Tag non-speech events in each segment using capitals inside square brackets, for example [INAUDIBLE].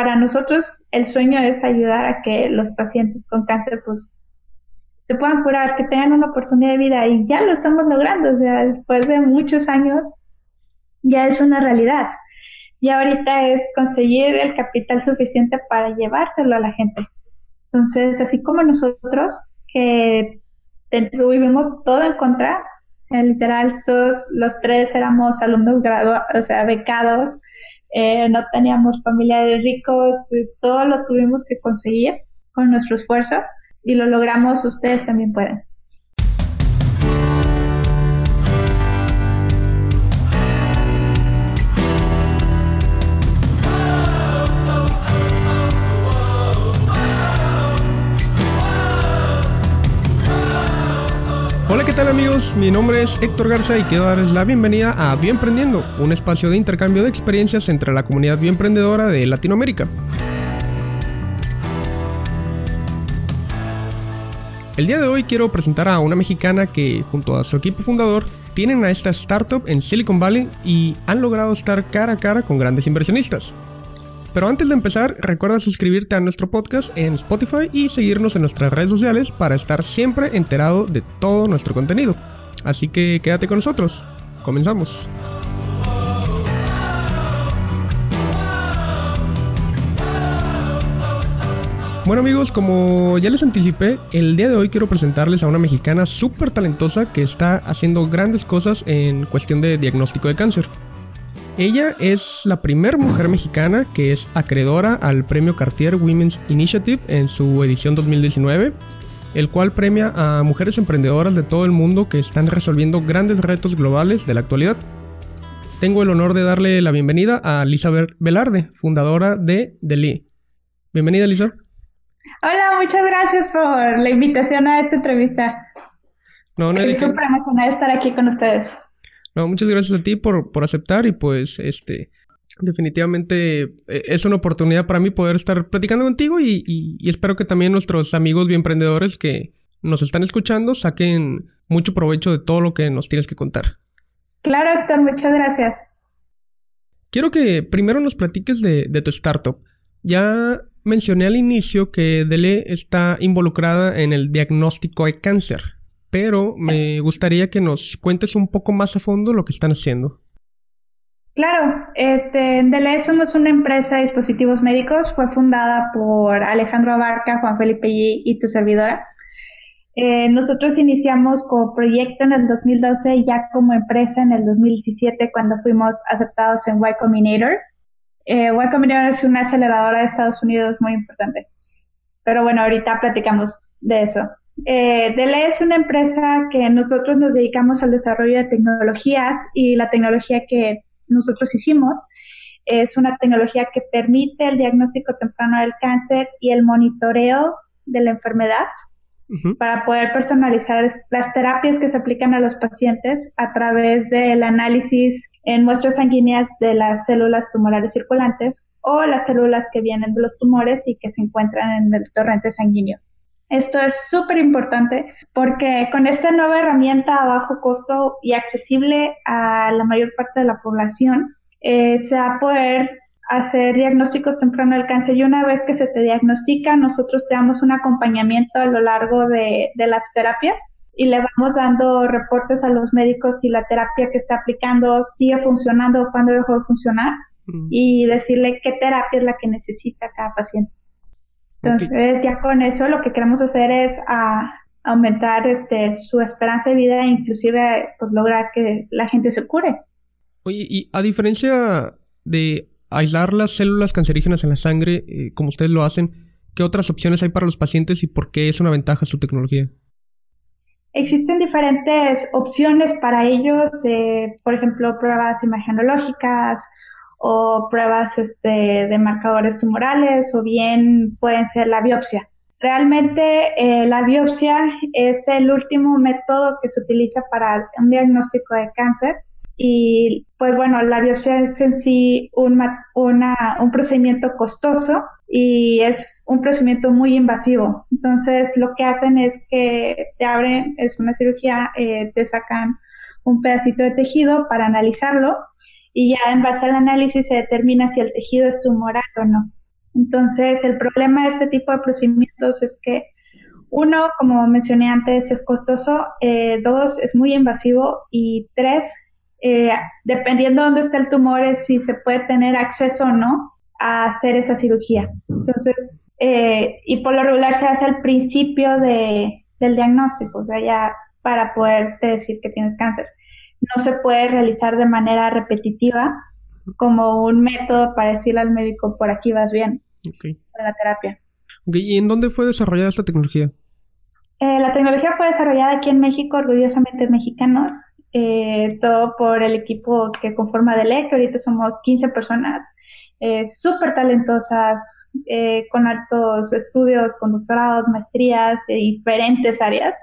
para nosotros el sueño es ayudar a que los pacientes con cáncer pues se puedan curar, que tengan una oportunidad de vida y ya lo estamos logrando, o sea, después de muchos años ya es una realidad. Y ahorita es conseguir el capital suficiente para llevárselo a la gente. Entonces, así como nosotros, que tuvimos todo en contra, literal, todos los tres éramos alumnos graduados, o sea, becados, eh, no teníamos familiares ricos, todo lo tuvimos que conseguir con nuestro esfuerzo y lo logramos, ustedes también pueden. Hola, ¿qué tal amigos? Mi nombre es Héctor Garza y quiero darles la bienvenida a Bien Emprendiendo, un espacio de intercambio de experiencias entre la comunidad bien emprendedora de Latinoamérica. El día de hoy quiero presentar a una mexicana que, junto a su equipo fundador, tienen a esta startup en Silicon Valley y han logrado estar cara a cara con grandes inversionistas. Pero antes de empezar, recuerda suscribirte a nuestro podcast en Spotify y seguirnos en nuestras redes sociales para estar siempre enterado de todo nuestro contenido. Así que quédate con nosotros. Comenzamos. Bueno amigos, como ya les anticipé, el día de hoy quiero presentarles a una mexicana súper talentosa que está haciendo grandes cosas en cuestión de diagnóstico de cáncer. Ella es la primera mujer mexicana que es acreedora al premio Cartier Women's Initiative en su edición 2019, el cual premia a mujeres emprendedoras de todo el mundo que están resolviendo grandes retos globales de la actualidad. Tengo el honor de darle la bienvenida a Lisa Velarde, fundadora de The Bienvenida, Lisa. Hola, muchas gracias por la invitación a esta entrevista. No, no Estoy súper emocionada de estar aquí con ustedes. No, muchas gracias a ti por, por aceptar y pues este definitivamente eh, es una oportunidad para mí poder estar platicando contigo y, y, espero que también nuestros amigos bien emprendedores que nos están escuchando saquen mucho provecho de todo lo que nos tienes que contar. Claro, Héctor, muchas gracias. Quiero que primero nos platiques de, de tu startup. Ya mencioné al inicio que Dele está involucrada en el diagnóstico de cáncer pero me gustaría que nos cuentes un poco más a fondo lo que están haciendo. Claro, este, somos una empresa de dispositivos médicos, fue fundada por Alejandro Abarca, Juan Felipe y, y tu servidora. Eh, nosotros iniciamos como proyecto en el 2012, ya como empresa en el 2017 cuando fuimos aceptados en Y Combinator. Eh, y Combinator es una aceleradora de Estados Unidos muy importante. Pero bueno, ahorita platicamos de eso. Eh, Dele es una empresa que nosotros nos dedicamos al desarrollo de tecnologías y la tecnología que nosotros hicimos es una tecnología que permite el diagnóstico temprano del cáncer y el monitoreo de la enfermedad para poder personalizar las terapias que se aplican a los pacientes a través del análisis en muestras sanguíneas de las células tumorales circulantes o las células que vienen de los tumores y que se encuentran en el torrente sanguíneo. Esto es súper importante porque con esta nueva herramienta a bajo costo y accesible a la mayor parte de la población, eh, se va a poder hacer diagnósticos tempranos del cáncer y una vez que se te diagnostica, nosotros te damos un acompañamiento a lo largo de, las terapias y le vamos dando reportes a los médicos si la terapia que está aplicando sigue funcionando o cuándo dejó de funcionar mm. y decirle qué terapia es la que necesita cada paciente. Entonces, ya con eso lo que queremos hacer es a, aumentar este, su esperanza de vida e inclusive pues lograr que la gente se cure. Oye, y a diferencia de aislar las células cancerígenas en la sangre, eh, como ustedes lo hacen, ¿qué otras opciones hay para los pacientes y por qué es una ventaja su tecnología? Existen diferentes opciones para ellos, eh, por ejemplo, pruebas imagenológicas o pruebas este, de marcadores tumorales o bien pueden ser la biopsia. Realmente eh, la biopsia es el último método que se utiliza para un diagnóstico de cáncer y pues bueno, la biopsia es en sí un, un procedimiento costoso y es un procedimiento muy invasivo. Entonces lo que hacen es que te abren, es una cirugía, eh, te sacan un pedacito de tejido para analizarlo y ya en base al análisis se determina si el tejido es tumoral o no. Entonces, el problema de este tipo de procedimientos es que uno, como mencioné antes, es costoso, eh, dos, es muy invasivo y tres, eh, dependiendo de dónde está el tumor, es si se puede tener acceso o no a hacer esa cirugía. Entonces, eh, y por lo regular se hace al principio de, del diagnóstico, o sea, ya para poderte decir que tienes cáncer. No se puede realizar de manera repetitiva como un método para decirle al médico, por aquí vas bien, okay. con la terapia. ¿Y en dónde fue desarrollada esta tecnología? Eh, la tecnología fue desarrollada aquí en México, orgullosamente mexicanos, eh, todo por el equipo que conforma DELEC, ahorita somos 15 personas, eh, súper talentosas, eh, con altos estudios, con doctorados, maestrías de diferentes áreas,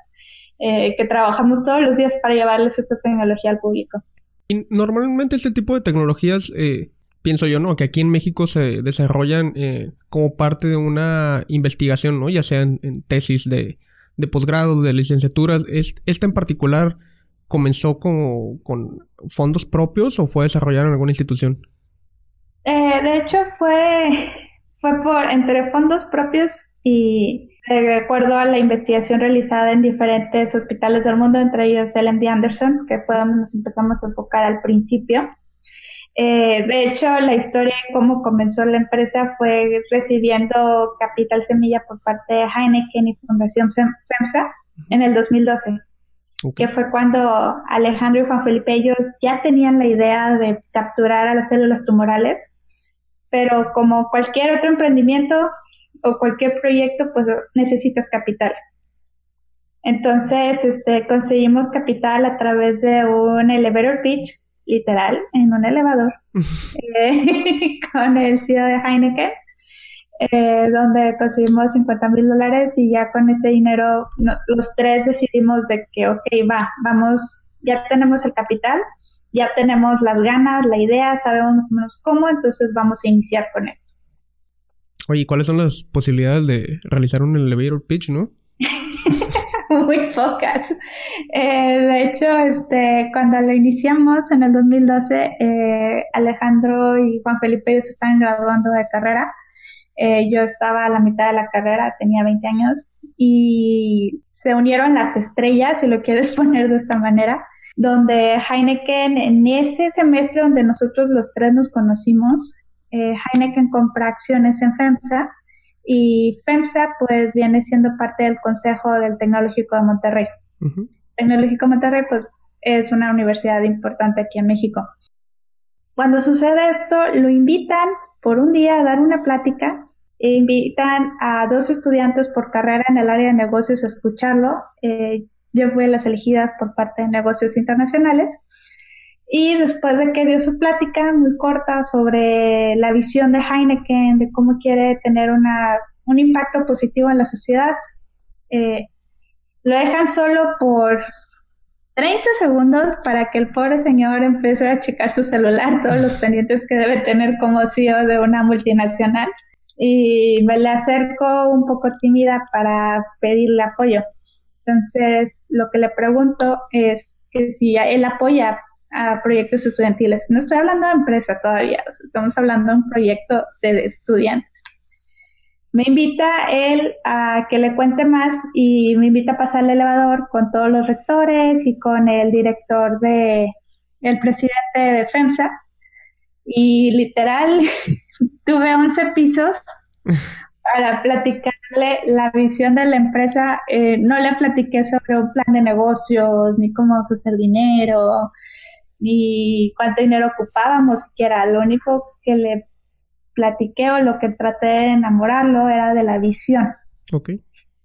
eh, que trabajamos todos los días para llevarles esta tecnología al público. Y normalmente este tipo de tecnologías, eh, pienso yo, ¿no? Que aquí en México se desarrollan eh, como parte de una investigación, ¿no? Ya sea en, en tesis de, de posgrado, de licenciaturas. ¿Esta en particular comenzó como, con fondos propios o fue desarrollada en alguna institución? Eh, de hecho, fue, [LAUGHS] fue por entre fondos propios y de acuerdo a la investigación realizada en diferentes hospitales del mundo, entre ellos el MD Anderson, que fue donde nos empezamos a enfocar al principio. Eh, de hecho, la historia de cómo comenzó la empresa fue recibiendo capital semilla por parte de Heineken y Fundación FEMSA en el 2012, okay. que fue cuando Alejandro y Juan Felipe ellos ya tenían la idea de capturar a las células tumorales, pero como cualquier otro emprendimiento, o cualquier proyecto, pues necesitas capital. Entonces, este, conseguimos capital a través de un elevator pitch, literal, en un elevador, [LAUGHS] eh, [LAUGHS] con el CEO de Heineken, eh, donde conseguimos 50 mil dólares y ya con ese dinero no, los tres decidimos de que, ok, va, vamos, ya tenemos el capital, ya tenemos las ganas, la idea, sabemos menos cómo, entonces vamos a iniciar con esto. Oye, ¿cuáles son las posibilidades de realizar un elevator pitch, no? [LAUGHS] Muy pocas. Eh, de hecho, este, cuando lo iniciamos en el 2012, eh, Alejandro y Juan Felipe ellos estaban graduando de carrera. Eh, yo estaba a la mitad de la carrera, tenía 20 años, y se unieron las estrellas, si lo quieres [LAUGHS] poner de esta manera, donde Heineken, en ese semestre donde nosotros los tres nos conocimos, eh, Heineken compra acciones en FEMSA y FEMSA pues viene siendo parte del Consejo del Tecnológico de Monterrey. Uh -huh. Tecnológico de Monterrey pues es una universidad importante aquí en México. Cuando sucede esto, lo invitan por un día a dar una plática, e invitan a dos estudiantes por carrera en el área de negocios a escucharlo. Eh, yo fui las elegidas por parte de negocios internacionales y después de que dio su plática muy corta sobre la visión de Heineken, de cómo quiere tener una, un impacto positivo en la sociedad, eh, lo dejan solo por 30 segundos para que el pobre señor empiece a checar su celular, todos los pendientes que debe tener como CEO de una multinacional. Y me le acerco un poco tímida para pedirle apoyo. Entonces, lo que le pregunto es que si él apoya a proyectos estudiantiles. No estoy hablando de empresa todavía, estamos hablando de un proyecto de estudiantes. Me invita él a que le cuente más y me invita a pasar el elevador con todos los rectores y con el director de, el presidente de FEMSA. Y literal, [LAUGHS] tuve 11 pisos para platicarle la visión de la empresa. Eh, no le platiqué sobre un plan de negocios, ni cómo hacer dinero, ni cuánto dinero ocupábamos siquiera. Lo único que le platiqué o lo que traté de enamorarlo era de la visión. Ok.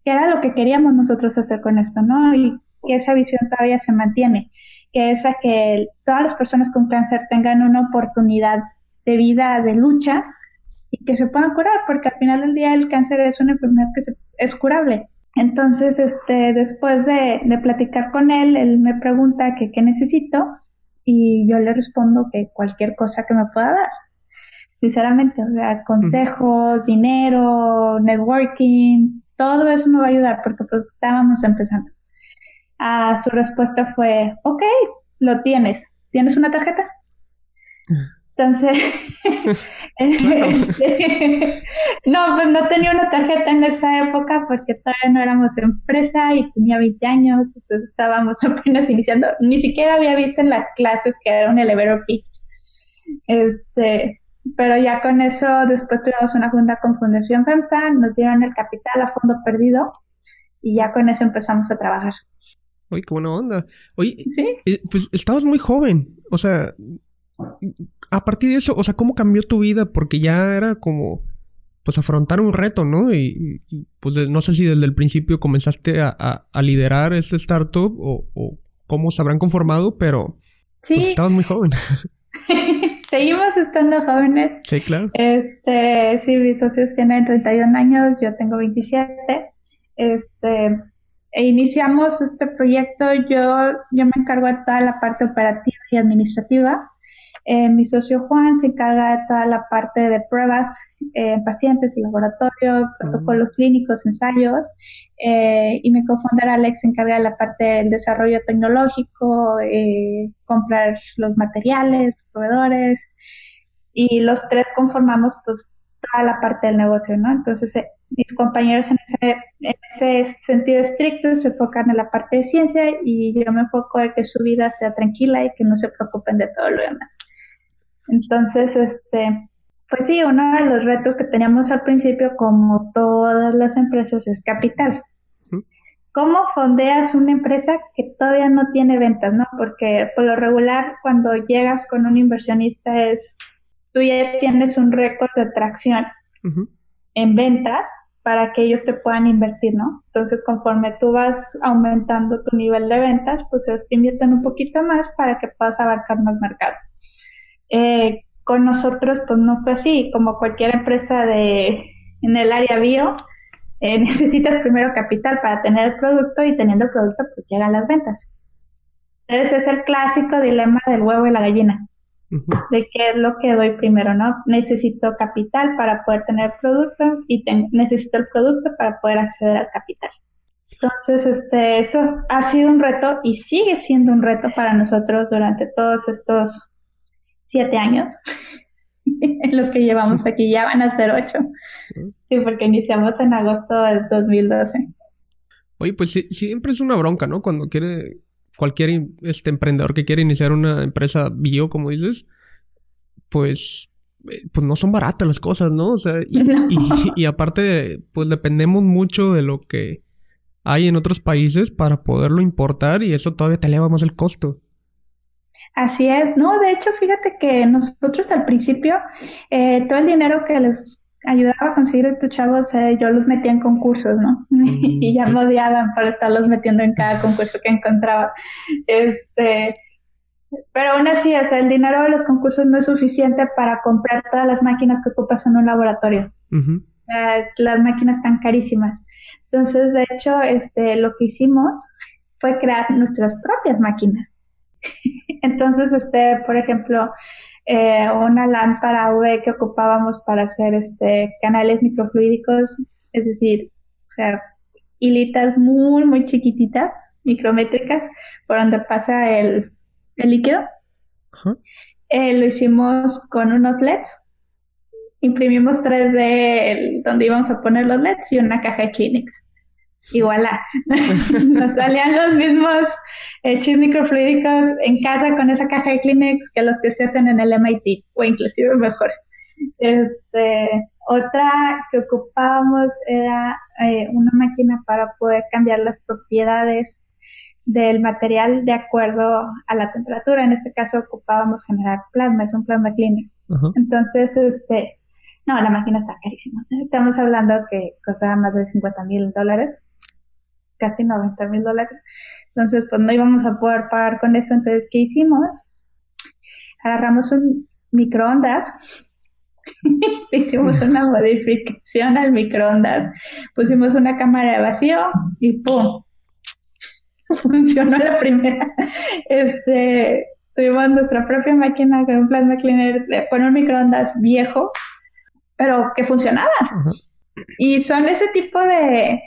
Que era lo que queríamos nosotros hacer con esto, ¿no? Y que esa visión todavía se mantiene, que es a que todas las personas con cáncer tengan una oportunidad de vida, de lucha, y que se puedan curar, porque al final del día el cáncer es una enfermedad que se, es curable. Entonces, este, después de, de platicar con él, él me pregunta que qué necesito, y yo le respondo que cualquier cosa que me pueda dar. Sinceramente, o sea, consejos, dinero, networking, todo eso me va a ayudar porque pues estábamos empezando. Ah, su respuesta fue, ok, lo tienes. ¿Tienes una tarjeta? Entonces, [LAUGHS] este, no, pues no tenía una tarjeta en esa época porque todavía no éramos empresa y tenía 20 años, entonces estábamos [LAUGHS] apenas iniciando. Ni siquiera había visto en las clases que era un elevator pitch. Este, pero ya con eso, después tuvimos una junta con Fundación FEMSA, nos dieron el capital a fondo perdido y ya con eso empezamos a trabajar. Oye, qué buena onda. Oye, eh, pues estabas muy joven, o sea, a partir de eso, o sea, ¿cómo cambió tu vida? Porque ya era como, pues, afrontar un reto, ¿no? Y, pues, no sé si desde el principio comenzaste a, liderar este startup o, o, cómo se habrán conformado, pero pues, sí. estabas muy joven. [LAUGHS] [LAUGHS] Seguimos estando jóvenes. Sí, claro. Este, sí, mis socios tienen 31 años, yo tengo 27. Este, e iniciamos este proyecto, yo, yo me encargo de toda la parte operativa y administrativa. Eh, mi socio Juan se encarga de toda la parte de pruebas en eh, pacientes y laboratorio, protocolos clínicos, ensayos, eh, y mi cofundador Alex se encarga de la parte del desarrollo tecnológico, comprar los materiales, proveedores, y los tres conformamos pues toda la parte del negocio, ¿no? Entonces, mis compañeros en ese, en ese sentido estricto se enfocan en la parte de ciencia y yo me enfoco en que su vida sea tranquila y que no se preocupen de todo lo demás. Entonces, este, pues sí, uno de los retos que teníamos al principio, como todas las empresas, es capital. ¿Cómo fondeas una empresa que todavía no tiene ventas, no? Porque por lo regular, cuando llegas con un inversionista es, tú ya tienes un récord de atracción en ventas para que ellos te puedan invertir, ¿no? Entonces, conforme tú vas aumentando tu nivel de ventas, pues ellos te invierten un poquito más para que puedas abarcar más mercado. Eh, con nosotros pues no fue así, como cualquier empresa de en el área bio, eh, [LAUGHS] necesitas primero capital para tener el producto y teniendo el producto pues llegan las ventas. Ese es el clásico dilema del huevo y la gallina, de qué es lo que doy primero, ¿no? Necesito capital para poder tener el producto y necesito el producto para poder acceder al capital. Entonces, este, eso ha sido un reto y sigue siendo un reto para nosotros durante todos estos siete años, [LAUGHS] en lo que llevamos aquí, ya van a ser ocho. Sí, porque iniciamos en agosto del 2012. Oye, pues sí, siempre es una bronca, ¿no? Cuando quiere cualquier este emprendedor que quiere iniciar una empresa bio, como dices, pues, eh, pues no son baratas las cosas, ¿no? O sea, [LAUGHS] y, y, aparte, pues dependemos mucho de lo que hay en otros países para poderlo importar y eso todavía te eleva más el costo. Así es, no, de hecho, fíjate que nosotros al principio, eh, todo el dinero que les ayudaba a conseguir estos chavos, eh, yo los metía en concursos, ¿no? [LAUGHS] y ya me odiaban por estarlos metiendo en cada concurso que encontraba. Este, pero aún así, o sea, el dinero de los concursos no es suficiente para comprar todas las máquinas que ocupas en un laboratorio. las máquinas están carísimas. Entonces, de hecho, este, lo que hicimos fue crear nuestras propias máquinas. [LAUGHS] Entonces, este, por ejemplo, eh, una lámpara UV que ocupábamos para hacer este canales microfluídicos, es decir, o sea, hilitas muy, muy chiquititas, micrométricas, por donde pasa el, líquido. Eh, lo hicimos con unos LEDs. Imprimimos 3D donde íbamos a poner los LEDs y una caja de Kleenex voilà, [LAUGHS] nos salían los mismos hechos microfluídicos en casa con esa caja de Kleenex que los que se hacen en el MIT, o inclusive mejor. Este, otra que ocupábamos era eh, una máquina para poder cambiar las propiedades del material de acuerdo a la temperatura. En este caso ocupábamos generar plasma, es un plasma cleaner. Entonces, este, no, la máquina está carísima. Estamos hablando que costaba más de 50 mil dólares casi 90 mil dólares. Entonces, pues no íbamos a poder pagar con eso. Entonces, ¿qué hicimos? Agarramos un microondas, [LAUGHS] hicimos una [LAUGHS] modificación al microondas, pusimos una cámara de vacío y ¡pum! [LAUGHS] Funcionó la primera. Este, tuvimos nuestra propia máquina con un plasma cleaner, con un microondas viejo, pero que funcionaba. Y son ese tipo de,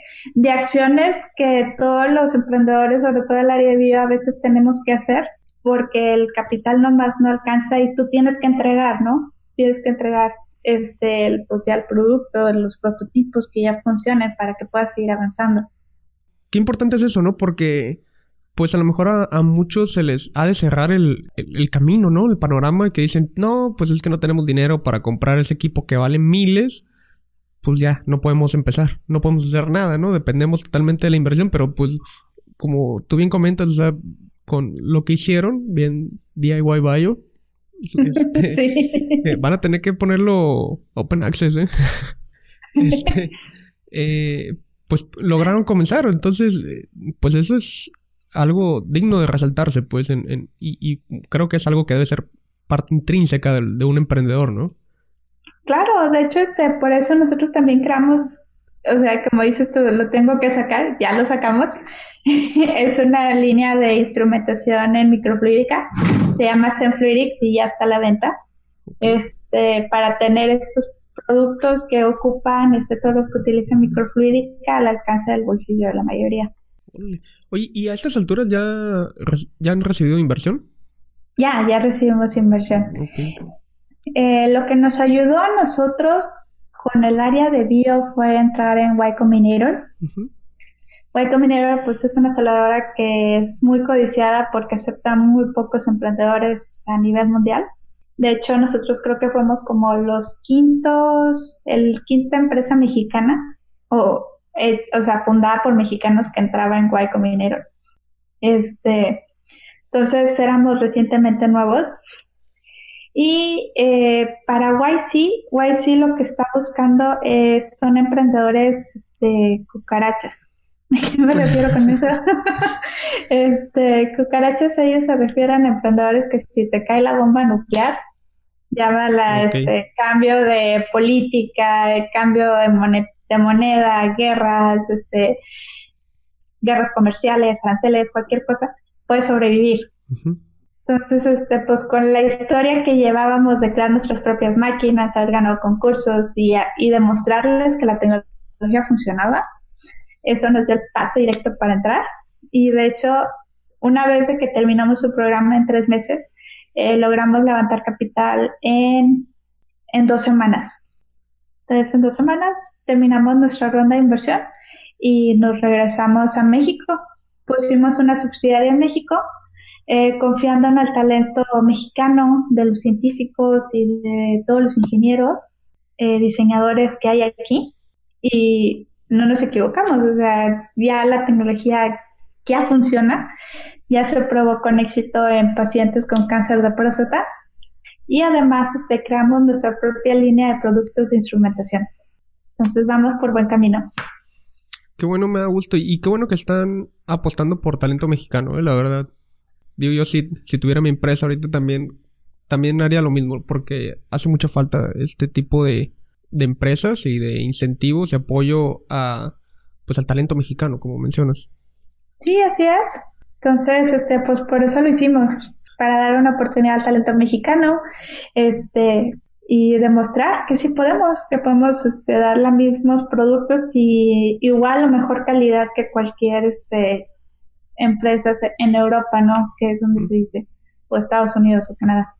acciones que todos los emprendedores, sobre todo el área de vida, a veces tenemos que hacer porque el capital nomás no alcanza y tú tienes que entregar, ¿no? Tienes que entregar este, el, pues ya el producto, los prototipos que ya funcionen para que puedas seguir avanzando. Qué importante es eso, ¿no? Porque pues a lo mejor a, muchos se les ha de cerrar el, el, camino, ¿no? El panorama que dicen, no, pues es que no tenemos dinero para comprar ese equipo que vale miles, pues ya no podemos empezar, no podemos hacer nada, ¿no? Dependemos totalmente de la inversión, pero pues como tú bien comentas, o sea, con lo que hicieron, bien DIY Bio, este, [LAUGHS] eh, van a tener que ponerlo open access, ¿eh? [LAUGHS] este, eh, pues lograron comenzar, entonces, eh, pues eso es algo digno de resaltarse, pues, en, y, creo que es algo que debe ser parte intrínseca de, un emprendedor, ¿no? Claro, de hecho, este, por eso nosotros también creamos, o sea, como dices tú, lo tengo que sacar, ya lo sacamos. [LAUGHS] es una línea de instrumentación en microfluídica, se llama Zenfluidics y ya está a la venta. Este, para tener estos productos que ocupan este, todos los que utilizan microfluídica al alcance del bolsillo de la mayoría. Oye, ¿y a estas alturas ya, ya han recibido inversión? Ya, ya recibimos inversión. Eh, lo que nos ayudó a nosotros con el área de bio fue entrar en Y Combinator. Y Combinator pues es una instaladora que es muy codiciada porque acepta muy pocos emprendedores a nivel mundial. De hecho, nosotros creo que fuimos como los quintos, el quinta empresa mexicana o eh, o sea, fundada por mexicanos que entraba en Y Combinator. Este, entonces éramos recientemente nuevos. Y eh, para YC, YC lo que está buscando es, son emprendedores de cucarachas. [LAUGHS] ¿A qué me refiero con eso? [LAUGHS] este, cucarachas, ellos se refieren a emprendedores que si te cae la bomba nuclear, llámala este, cambio de política, cambio de moneda de moneda, guerras, este, guerras comerciales, aranceles, cualquier cosa, puede sobrevivir. Entonces, este, pues con la historia que llevábamos de crear nuestras propias máquinas, haber ganado concursos y, y demostrarles que la tecnología funcionaba, eso nos dio el pase directo para entrar. Y de hecho, una vez de que terminamos su programa en tres meses, eh, logramos levantar capital en dos semanas. Entonces, en dos semanas terminamos nuestra ronda de inversión y nos regresamos a México. Pusimos una subsidiaria en México, eh, confiando en el talento mexicano de los científicos y de todos los ingenieros, eh, diseñadores que hay aquí. Y no nos equivocamos, o sea, ya la tecnología ya funciona, ya se probó con éxito en pacientes con cáncer de próstata y además este, creamos nuestra propia línea de productos de instrumentación. Entonces vamos por buen camino. Qué bueno, me da gusto. Y qué bueno que están apostando por talento mexicano, ¿eh? la verdad. Digo, yo si, si tuviera mi empresa ahorita también, también haría lo mismo, porque hace mucha falta este tipo de, de empresas y de incentivos y apoyo a, pues, al talento mexicano, como mencionas. Sí, así es. Entonces, este, pues por eso lo hicimos para dar una oportunidad al talento mexicano este, y demostrar que sí podemos, que podemos este, dar los mismos productos y igual o mejor calidad que cualquier este, empresa en Europa, ¿no? Que es donde se dice, o Estados Unidos o Canadá.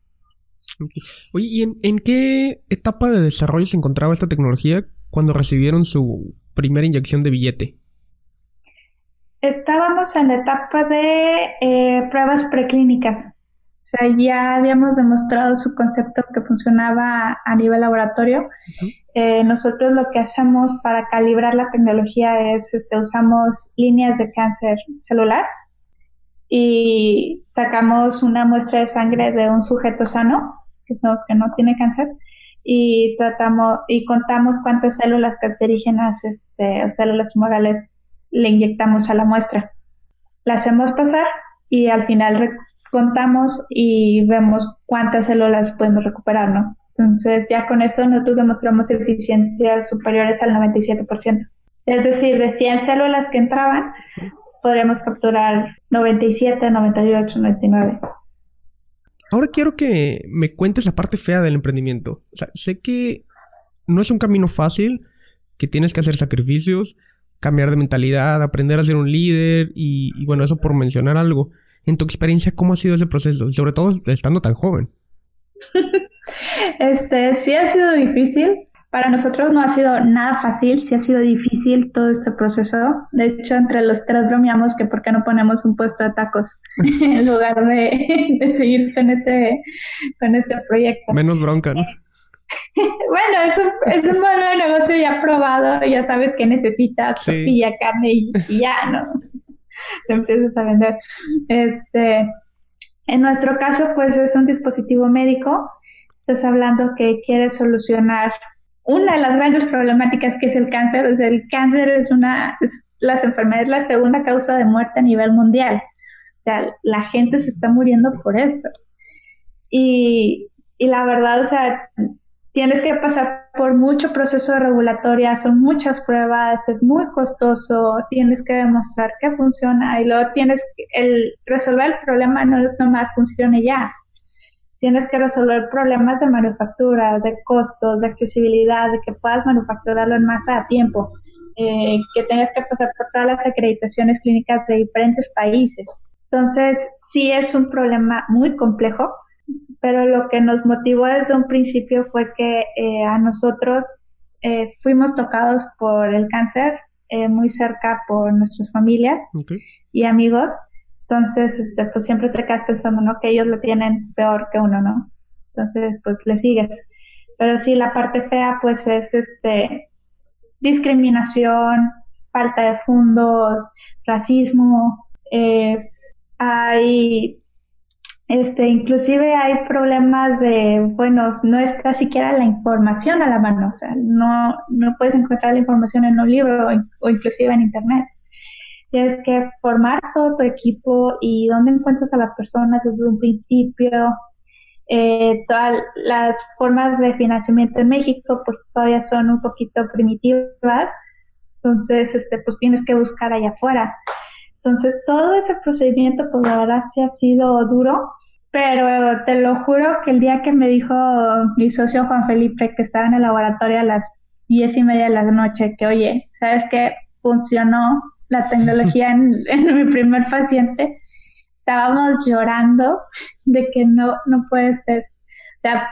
Oye, ¿y en, en, qué etapa de desarrollo se encontraba esta tecnología cuando recibieron su primera inyección de billete? Estábamos en la etapa de eh, pruebas preclínicas. O sea, ya habíamos demostrado su concepto que funcionaba a nivel laboratorio. Eh, nosotros lo que hacemos para calibrar la tecnología es, este, usamos líneas de cáncer celular y sacamos una muestra de sangre de un sujeto sano, que que no tiene cáncer, y tratamos y contamos cuántas células cancerígenas este, o células tumorales le inyectamos a la muestra. La hacemos pasar y al final contamos y vemos cuántas células podemos recuperar, ¿no? Entonces, ya con eso nosotros demostramos eficiencias superiores al 97%. Es decir, de 100 células que entraban, podremos capturar 97, 98, 99. Ahora quiero que me cuentes la parte fea del emprendimiento. O sea, sé que no es un camino fácil, que tienes que hacer sacrificios, cambiar de mentalidad, aprender a ser un líder y bueno, eso por mencionar algo. En tu experiencia, ¿cómo ha sido ese proceso? Sobre todo estando tan joven. este, sí ha sido difícil. Para nosotros no ha sido nada fácil, sí ha sido difícil todo este proceso. De hecho, entre los tres bromeamos que por qué no ponemos un puesto de tacos [LAUGHS] en lugar de, seguir con este, con este proyecto. Menos bronca, ¿no? [LAUGHS] bueno, es un, es un modelo de negocio ya probado, ya sabes que necesitas tortilla, carne y, ya, ¿no? [LAUGHS] Lo empiezas a vender. Este, en nuestro caso, pues es un dispositivo médico. Estás hablando que quiere solucionar una de las grandes problemáticas que es el cáncer. O sea, el cáncer es una, las enfermedades, la segunda causa de muerte a nivel mundial. O sea, la gente se está muriendo por esto. Y, y la verdad, o sea, tienes que pasar por mucho proceso de regulatoria, son muchas pruebas, es muy costoso, tienes que demostrar que funciona y luego tienes el resolver el problema no nomás funcione ya. Tienes que resolver problemas de manufactura, de costos, de accesibilidad, de que puedas manufacturarlo en masa a tiempo, eh, que tengas que pasar por todas las acreditaciones clínicas de diferentes países. Entonces, sí es un problema muy complejo pero lo que nos motivó desde un principio fue que eh, a nosotros eh, fuimos tocados por el cáncer eh, muy cerca por nuestras familias y amigos. Entonces, este, pues siempre te quedas pensando, ¿no? Que ellos lo tienen peor que uno, ¿no? Entonces, pues le sigues. Pero sí, la parte fea, pues es este discriminación, falta de fondos, racismo, hay este, inclusive hay problemas de, bueno, no está siquiera la información a la mano, o sea, no, no puedes encontrar la información en un libro o, inclusive en internet. Tienes que formar todo tu equipo y dónde encuentras a las personas desde un principio. Eh, todas las formas de financiamiento en México pues todavía son un poquito primitivas, entonces este, pues tienes que buscar allá afuera. Entonces, todo ese procedimiento, pues la verdad sí ha sido duro, pero te lo juro que el día que me dijo mi socio Juan Felipe que estaba en el laboratorio a las diez y media de la noche, que oye, ¿sabes qué? Funcionó la tecnología en, [LAUGHS] mi primer paciente. Estábamos llorando de que no, no puede ser. O sea,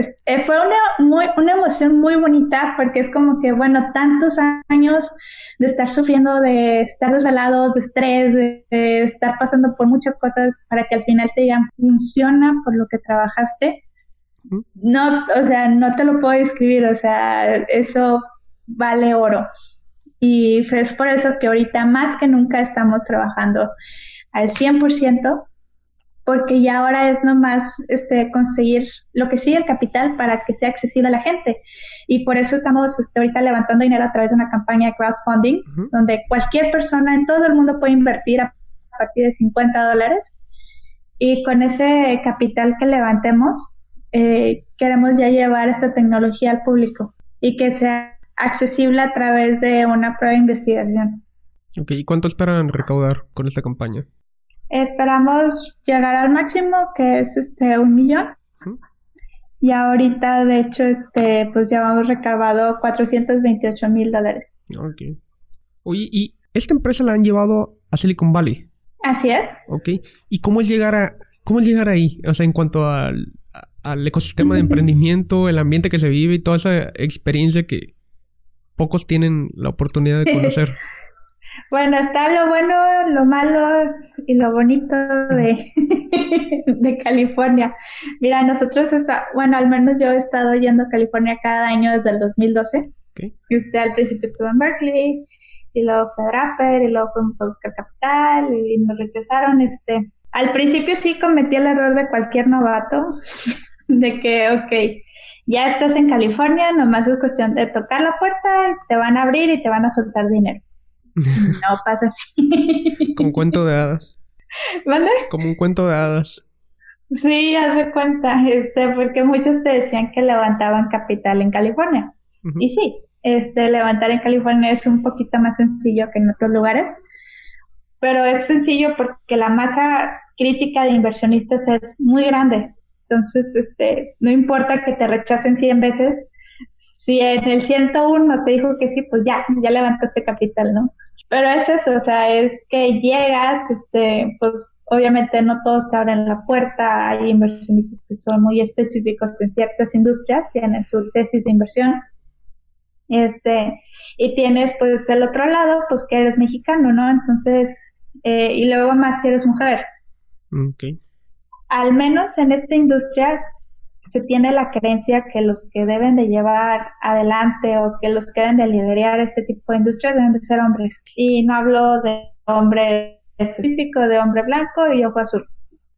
eh, fue una, muy, una emoción muy bonita porque es como que, bueno, tantos años de estar sufriendo, de estar desvelados, de estrés, de, estar pasando por muchas cosas para que al final te digan, funciona por lo que trabajaste. No, o sea, no te lo puedo describir, o sea, eso vale oro. Y es por eso que ahorita más que nunca estamos trabajando al 100% porque ya ahora es nomás este, conseguir lo que sigue el capital para que sea accesible a la gente. Y por eso estamos este, ahorita levantando dinero a través de una campaña de crowdfunding, donde cualquier persona en todo el mundo puede invertir a partir de 50 dólares. Y con ese capital que levantemos, eh, queremos ya llevar esta tecnología al público y que sea accesible a través de una prueba de investigación. Ok, ¿y cuánto esperan recaudar con esta campaña? Esperamos llegar al máximo, que es este un millón. Y ahorita, de hecho, este, pues ya hemos recabado 428 mil dólares. Ok. Oye, ¿y esta empresa la han llevado a Silicon Valley? Así es. Ok. ¿Y cómo es llegar a, cómo es llegar ahí? O sea, en cuanto al, al ecosistema de emprendimiento, el ambiente que se vive y toda esa experiencia que pocos tienen la oportunidad de conocer. Bueno, está lo bueno, lo malo y lo bonito de, [LAUGHS] de California. Mira, nosotros, está, bueno, al menos yo he estado yendo a California cada año desde el 2012. Y usted al principio estuvo en Berkeley y luego fue a Draper y luego fuimos a buscar capital y nos rechazaron. Este, al principio sí cometí el error de cualquier novato [LAUGHS] de que, ok, ya estás en California, nomás es cuestión de tocar la puerta, te van a abrir y te van a soltar dinero. No pasa así. Como un cuento de hadas. ¿Vale? Como un cuento de hadas. Sí, haz de cuenta, este, porque muchos te decían que levantaban capital en California. Y sí, este, levantar en California es un poquito más sencillo que en otros lugares, pero es sencillo porque la masa crítica de inversionistas es muy grande. Entonces, este, no importa que te rechacen 100 veces, si en el 101 te dijo que sí, pues ya, ya levantaste capital, ¿no? Pero es eso, o sea, es que llegas, este, pues obviamente no todos te abren la puerta, hay inversionistas que son muy específicos en ciertas industrias, tienen su tesis de inversión. Este, y tienes pues el otro lado, pues que eres mexicano, ¿no? Entonces, eh, y luego más si eres mujer. Okay. Al menos en esta industria se tiene la creencia que los que deben de llevar adelante o que los que deben de liderar este tipo de industria deben de ser hombres. Y no hablo de hombre específico, de hombre blanco y ojo azul.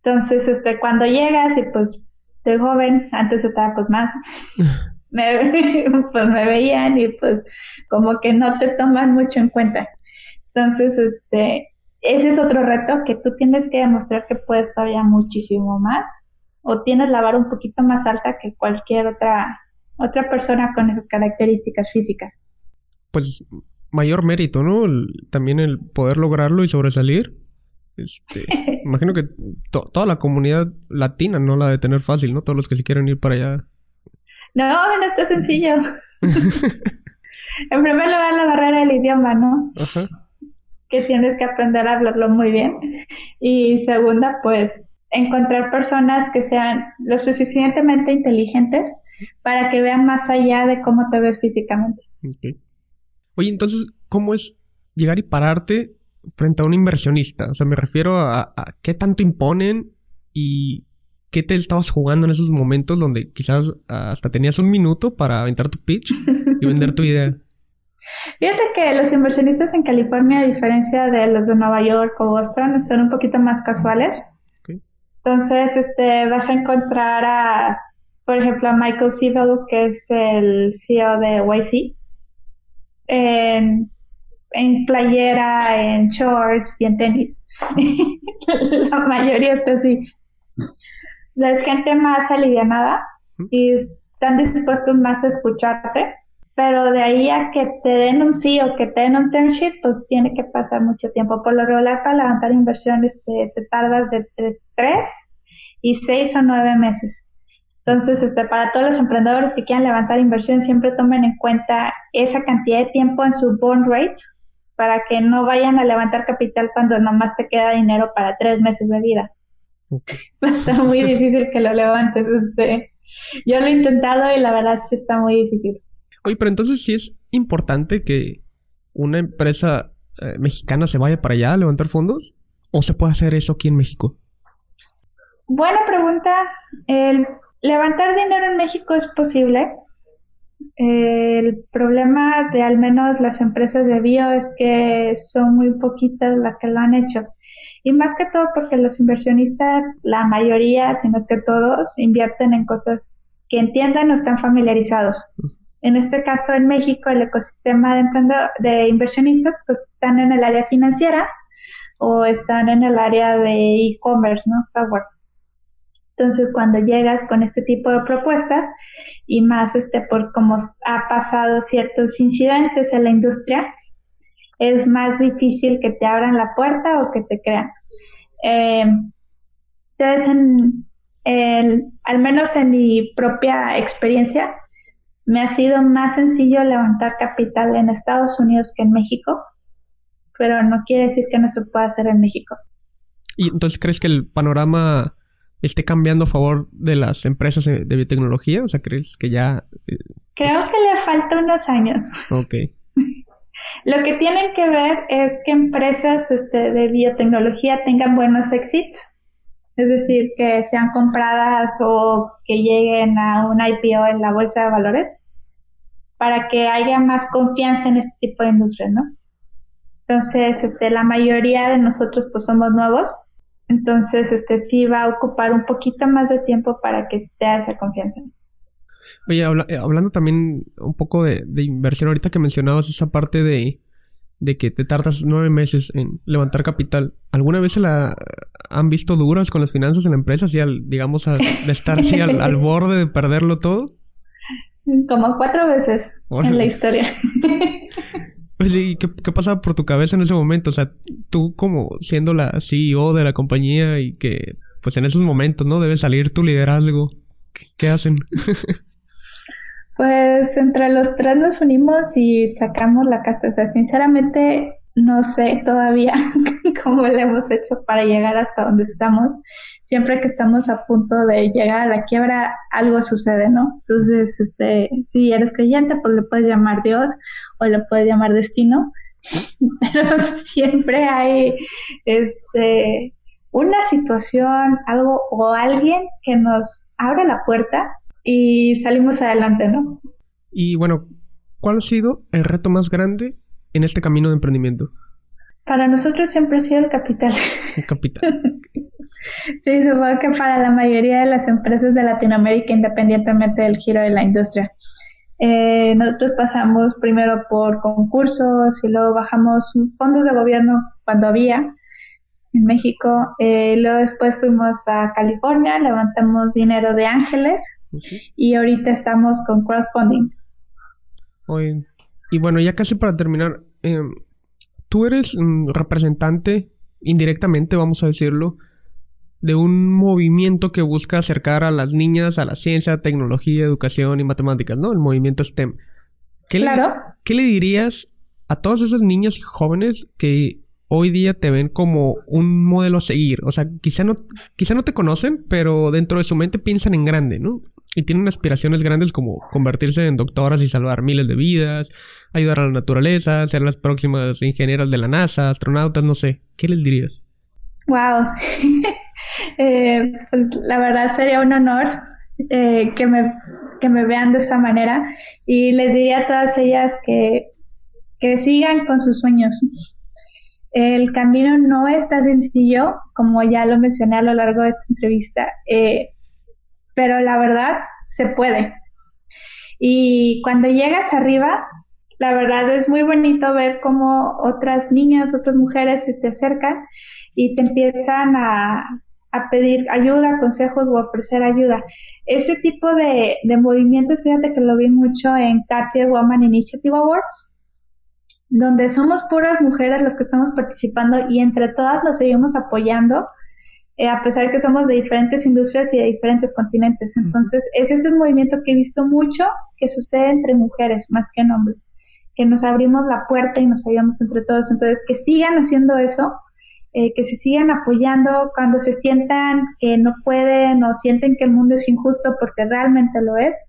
Entonces, este, cuando llegas y pues soy joven, antes estaba pues más, [LAUGHS] me, [LAUGHS] pues me veían y pues como que no te toman mucho en cuenta. Entonces, este, ese es otro reto que tú tienes que demostrar que puedes todavía muchísimo más o tienes la vara un poquito más alta que cualquier otra otra persona con esas características físicas. Pues mayor mérito, ¿no? también el poder lograrlo y sobresalir. Este, [LAUGHS] imagino que toda la comunidad latina no la de tener fácil, ¿no? Todos los que se quieren ir para allá. No, no está sencillo. en primer lugar, la barrera del idioma, ¿no? Ajá. Que tienes que aprender a hablarlo muy bien. Y segunda, pues encontrar personas que sean lo suficientemente inteligentes para que vean más allá de cómo te ves físicamente. Oye, entonces, ¿cómo es llegar y pararte frente a un inversionista? O sea, me refiero a, qué tanto imponen y qué te estabas jugando en esos momentos donde quizás hasta tenías un minuto para aventar tu pitch y vender tu idea. [LAUGHS] Fíjate que los inversionistas en California, a diferencia de los de Nueva York o Boston, son un poquito más casuales. Entonces, este, vas a encontrar a, por ejemplo, a Michael Siebel, que es el CEO de YC, en, en playera, en shorts y en tenis. [LAUGHS] La mayoría está así. Es gente más alivianada y están dispuestos más a escucharte pero de ahí a que te den un sí o que te den un term sheet, pues tiene que pasar mucho tiempo. Por lo regular, para levantar inversiones te, tardas de, tres y seis o nueve meses. Entonces, este, para todos los emprendedores que quieran levantar inversión, siempre tomen en cuenta esa cantidad de tiempo en su bond rate para que no vayan a levantar capital cuando nomás te queda dinero para tres meses de vida. [LAUGHS] Está muy difícil que lo levantes. Este. Yo lo he intentado y la verdad sí está muy difícil. Oye, pero entonces sí es importante que una empresa eh, mexicana se vaya para allá a levantar fondos. ¿O se puede hacer eso aquí en México? Buena pregunta. El levantar dinero en México es posible. El problema de al menos las empresas de bio es que son muy poquitas las que lo han hecho. Y más que todo porque los inversionistas, la mayoría, si no es que todos, invierten en cosas que entiendan o están familiarizados. En este caso, en México, el ecosistema de, de inversionistas pues, están en el área financiera o están en el área de e-commerce, ¿no? Software. Entonces, cuando llegas con este tipo de propuestas y más este por cómo ha pasado ciertos incidentes en la industria, es más difícil que te abran la puerta o que te crean. Eh, entonces, al menos en mi propia experiencia, me ha sido más sencillo levantar capital en Estados Unidos que en México, pero no quiere decir que no se pueda hacer en México. ¿Y entonces crees que el panorama esté cambiando a favor de las empresas de biotecnología? O sea, ¿crees que ya... Eh, Creo que le falta unos años. Ok. [LAUGHS] Lo que tienen que ver es que empresas este, de biotecnología tengan buenos exits, es decir, que sean compradas o que lleguen a un IPO en la bolsa de valores, para que haya más confianza en este tipo de industria, ¿no? Entonces, este, la mayoría de nosotros pues somos nuevos, entonces este sí va a ocupar un poquito más de tiempo para que esté esa confianza. Oye, eh, hablando también un poco de, de, inversión, ahorita que mencionabas esa parte de, de que te tardas nueve meses en levantar capital, ¿alguna vez se la han visto duras con las finanzas en la empresa? Así al, digamos, de estar así al, [LAUGHS] borde de perderlo todo. Como cuatro veces en la historia. [LAUGHS] Oye, ¿y qué, qué pasaba por tu cabeza en ese momento? O sea, tú como siendo la CEO de la compañía y que, pues en esos momentos, ¿no? Debe salir tu liderazgo. qué hacen? [LAUGHS] Pues entre los tres nos unimos y sacamos la casa. O sea, sinceramente no sé todavía [LAUGHS] cómo le hemos hecho para llegar hasta donde estamos. Siempre que estamos a punto de llegar a la quiebra, algo sucede, ¿no? Entonces, este, si eres creyente, pues le puedes llamar Dios o le puedes llamar destino, [LAUGHS] pero [LAUGHS] siempre hay este, una situación, algo o alguien que nos abre la puerta y salimos adelante, ¿no? Y bueno, ¿cuál ha sido el reto más grande en este camino de emprendimiento? Para nosotros siempre ha sido el capital. El capital. [LAUGHS] sí, supongo que para la mayoría de las empresas de Latinoamérica, independientemente del giro de la industria. Eh, nosotros pasamos primero por concursos y luego bajamos fondos de gobierno cuando había en México. Eh, luego después fuimos a California, levantamos dinero de ángeles y ahorita estamos con crowdfunding. y bueno, ya casi para terminar, eh, tú eres un representante, indirectamente vamos a decirlo, de un movimiento que busca acercar a las niñas a la ciencia, tecnología, educación y matemáticas, ¿no? El movimiento STEM. ¿Qué, claro. le, ¿qué le dirías a todos esos niños y jóvenes que hoy día te ven como un modelo a seguir? O sea, quizá no, quizá no te conocen, pero dentro de su mente piensan en grande, ¿no? Y tienen aspiraciones grandes como convertirse en doctoras y salvar miles de vidas, ayudar a la naturaleza, ser las próximas ingenieras de la NASA, astronautas, no sé. ¿Qué les dirías? Wow. [LAUGHS] eh, pues, la verdad sería un honor eh, que, me, que me vean de esta manera y les diría a todas ellas que, que sigan con sus sueños. El camino no es tan sencillo, como ya lo mencioné a lo largo de esta entrevista, eh, pero la verdad se puede. Y cuando llegas arriba, la verdad es muy bonito ver cómo otras niñas, otras mujeres se te acercan y te empiezan a, pedir ayuda, consejos o ofrecer ayuda. Ese tipo de, movimientos, fíjate que lo vi mucho en Cartier Woman Initiative Awards, donde somos puras mujeres las que estamos participando y entre todas nos seguimos apoyando, eh, a pesar que somos de diferentes industrias y de diferentes continentes. Entonces, ese es un movimiento que he visto mucho que sucede entre mujeres más que en hombres que nos abrimos la puerta y nos ayudamos entre todos. Entonces, que sigan haciendo eso, eh, que se sigan apoyando cuando se sientan que no pueden o sienten que el mundo es injusto porque realmente lo es.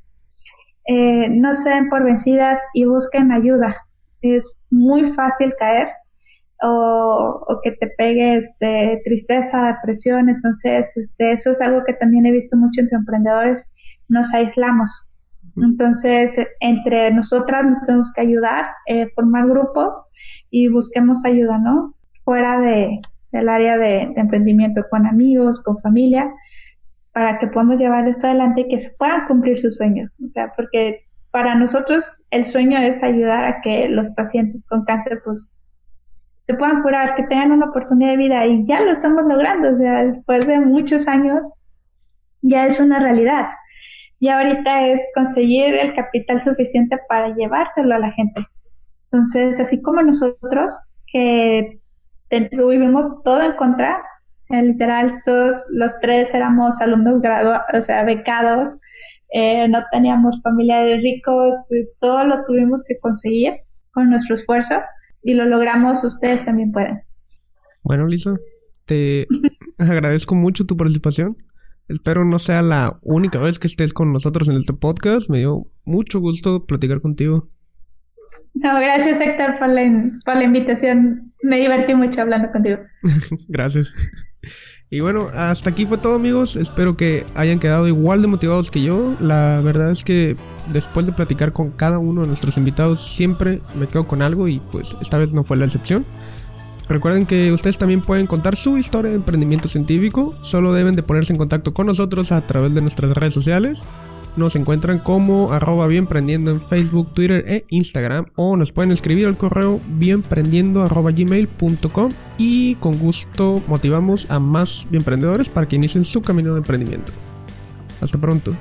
Eh, no se den por vencidas y busquen ayuda. Es muy fácil caer o, o que te pegue este, tristeza, depresión. Entonces, este, eso es algo que también he visto mucho entre emprendedores. Nos aislamos entonces, entre nosotras nos tenemos que ayudar, eh, formar grupos y busquemos ayuda, ¿no? Fuera de, del área de, emprendimiento, con amigos, con familia, para que podamos llevar esto adelante y que se puedan cumplir sus sueños. O sea, porque para nosotros el sueño es ayudar a que los pacientes con cáncer, pues, se puedan curar, que tengan una oportunidad de vida y ya lo estamos logrando. O sea, después de muchos años, ya es una realidad y ahorita es conseguir el capital suficiente para llevárselo a la gente. Entonces, así como nosotros, que tuvimos todo en contra, literal, todos los tres éramos alumnos graduados, o sea, becados, eh, no teníamos familiares ricos, todo lo tuvimos que conseguir con nuestro esfuerzo y lo logramos, ustedes también pueden. Bueno, Lisa, te [LAUGHS] agradezco mucho tu participación. Espero no sea la única vez que estés con nosotros en este podcast. Me dio mucho gusto platicar contigo. No, gracias Héctor por la, por la invitación. Me divertí mucho hablando contigo. [LAUGHS] gracias. Y bueno, hasta aquí fue todo amigos. Espero que hayan quedado igual de motivados que yo. La verdad es que después de platicar con cada uno de nuestros invitados siempre me quedo con algo y pues esta vez no fue la excepción. Recuerden que ustedes también pueden contar su historia de emprendimiento científico, solo deben de ponerse en contacto con nosotros a través de nuestras redes sociales. Nos encuentran como arroba bienprendiendo en Facebook, Twitter e Instagram o nos pueden escribir al correo bienprendiendo arroba gmail.com y con gusto motivamos a más bienprendedores para que inicien su camino de emprendimiento. Hasta pronto.